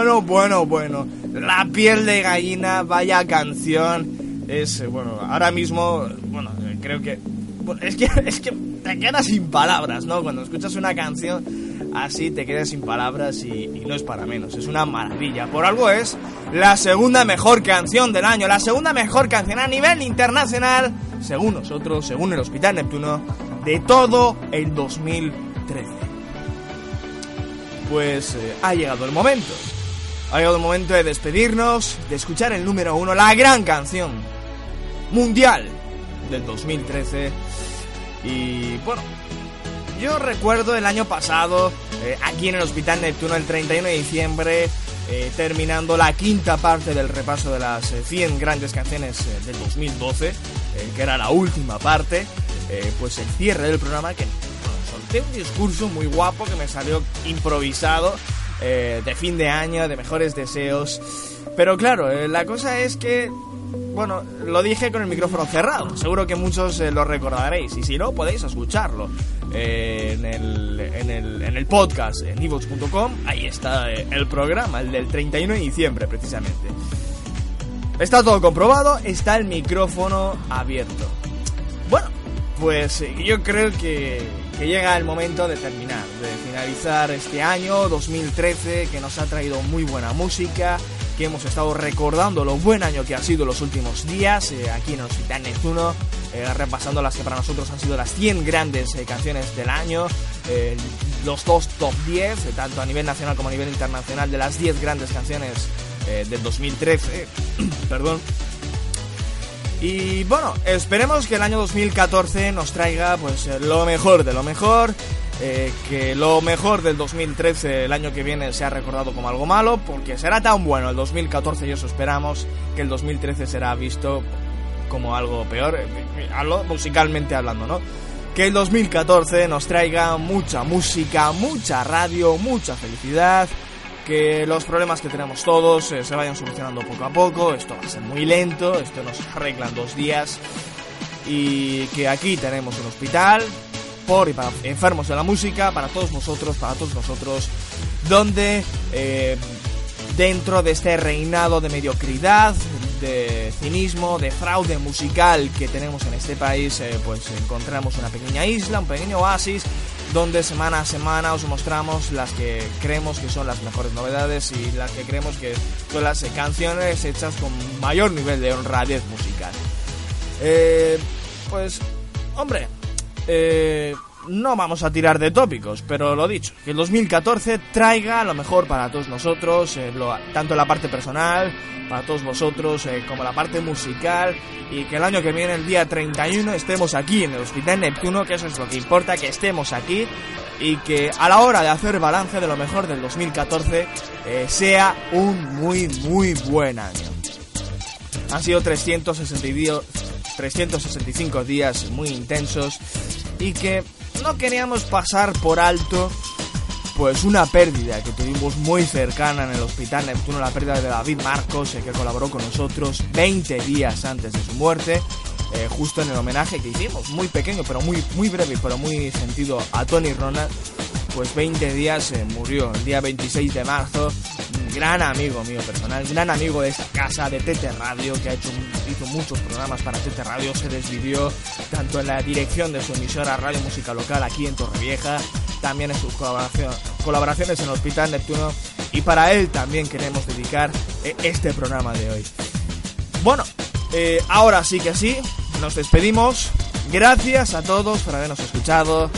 bueno, bueno, bueno. La piel de gallina, vaya canción. Es, eh, bueno, ahora mismo, bueno, eh, creo que... Es que, <laughs> es que te quedas sin palabras, ¿no? Cuando escuchas una canción así te quedas sin palabras y, y no es para menos, es una maravilla. Por algo es la segunda mejor canción del año, la segunda mejor canción a nivel internacional, según nosotros, según el Hospital Neptuno, de todo el 2013 pues eh, ha llegado el momento. Ha llegado el momento de despedirnos, de escuchar el número uno, la gran canción mundial del 2013. Y bueno, yo recuerdo el año pasado, eh, aquí en el Hospital Neptuno, el 31 de diciembre, eh, terminando la quinta parte del repaso de las eh, 100 grandes canciones eh, del 2012, eh, que era la última parte, eh, pues el cierre del programa que solté un discurso muy guapo que me salió improvisado eh, de fin de año, de mejores deseos. Pero claro, eh, la cosa es que, bueno, lo dije con el micrófono cerrado. Seguro que muchos eh, lo recordaréis. Y si no, podéis escucharlo en, el, en, el, en el podcast, en evox.com. Ahí está el programa, el del 31 de diciembre, precisamente. Está todo comprobado, está el micrófono abierto. Bueno, pues yo creo que, que llega el momento de terminar, de finalizar este año 2013 que nos ha traído muy buena música, que hemos estado recordando lo buen año que ha sido los últimos días eh, aquí en Hospital Neptuno, eh, repasando las que para nosotros han sido las 100 grandes eh, canciones del año, eh, los dos top 10, eh, tanto a nivel nacional como a nivel internacional, de las 10 grandes canciones del 2013, <clears throat> perdón. Y bueno, esperemos que el año 2014 nos traiga pues eh, lo mejor de lo mejor, eh, que lo mejor del 2013 el año que viene sea recordado como algo malo, porque será tan bueno el 2014 y eso esperamos, que el 2013 será visto como algo peor, eh, musicalmente hablando, ¿no? Que el 2014 nos traiga mucha música, mucha radio, mucha felicidad, que los problemas que tenemos todos eh, se vayan solucionando poco a poco, esto va a ser muy lento, esto nos arregla en dos días y que aquí tenemos un hospital por y para enfermos de la música, para todos vosotros, para todos nosotros, donde eh, dentro de este reinado de mediocridad, de cinismo, de fraude musical que tenemos en este país, eh, pues encontramos una pequeña isla, un pequeño oasis, donde semana a semana os mostramos las que creemos que son las mejores novedades y las que creemos que son las canciones hechas con mayor nivel de honradez musical. Eh, pues, hombre, eh, no vamos a tirar de tópicos, pero lo dicho, que el 2014 traiga lo mejor para todos nosotros, eh, tanto la parte personal, para todos vosotros, eh, como la parte musical, y que el año que viene, el día 31, estemos aquí en el Hospital Neptuno, que eso es lo que importa, que estemos aquí, y que a la hora de hacer balance de lo mejor del 2014, eh, sea un muy, muy buen año. Han sido 362 365 días muy intensos y que no queríamos pasar por alto pues una pérdida que tuvimos muy cercana en el hospital Neptuno, la pérdida de David Marcos, eh, que colaboró con nosotros 20 días antes de su muerte, eh, justo en el homenaje que hicimos, muy pequeño, pero muy, muy breve, pero muy sentido a Tony Ronald, pues 20 días eh, murió, el día 26 de marzo, un gran amigo mío personal, gran amigo de esta casa, de Tete Radio, que ha hecho, hizo muchos programas para Tete Radio, se desvivió tanto en la dirección de su emisora Radio Música Local aquí en Torrevieja, también en sus colaboración- colaboraciones en el Hospital Neptuno, y para él también queremos dedicar eh, este programa de hoy. Bueno, eh, ahora sí que sí, nos despedimos. Gracias a todos por habernos escuchado.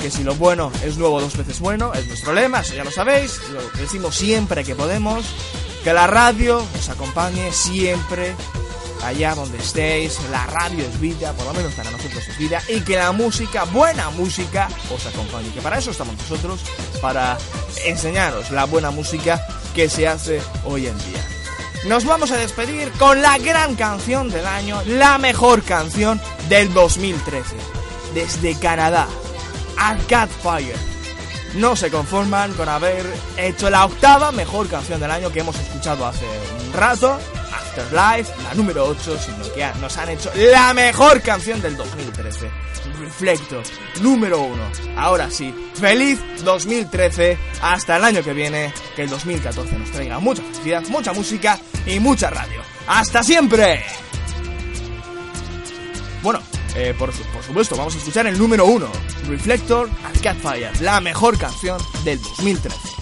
Que si lo bueno es luego dos veces bueno, es nuestro lema, eso ya lo sabéis, lo decimos siempre que podemos. Que la radio os acompañe siempre allá donde estéis. La radio es vida, por lo menos para nosotros es vida. Y que la música, buena música, os acompañe. Que para eso estamos nosotros, para enseñaros la buena música que se hace hoy en día. Nos vamos a despedir con la gran canción del año, la mejor canción del 2013. Desde Canadá, Arcade Fire. No se conforman con haber hecho la octava mejor canción del año que hemos escuchado hace un rato, Afterlife, la número 8, sino que nos han hecho la mejor canción del 2013. Reflector, número uno. Ahora sí, feliz 2013, hasta el año que viene, que el 2014 nos traiga mucha felicidad, mucha música y mucha radio. ¡Hasta siempre! Bueno, eh, por, por supuesto, vamos a escuchar el número uno, Reflector and Catfire, la mejor canción del 2013.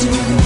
do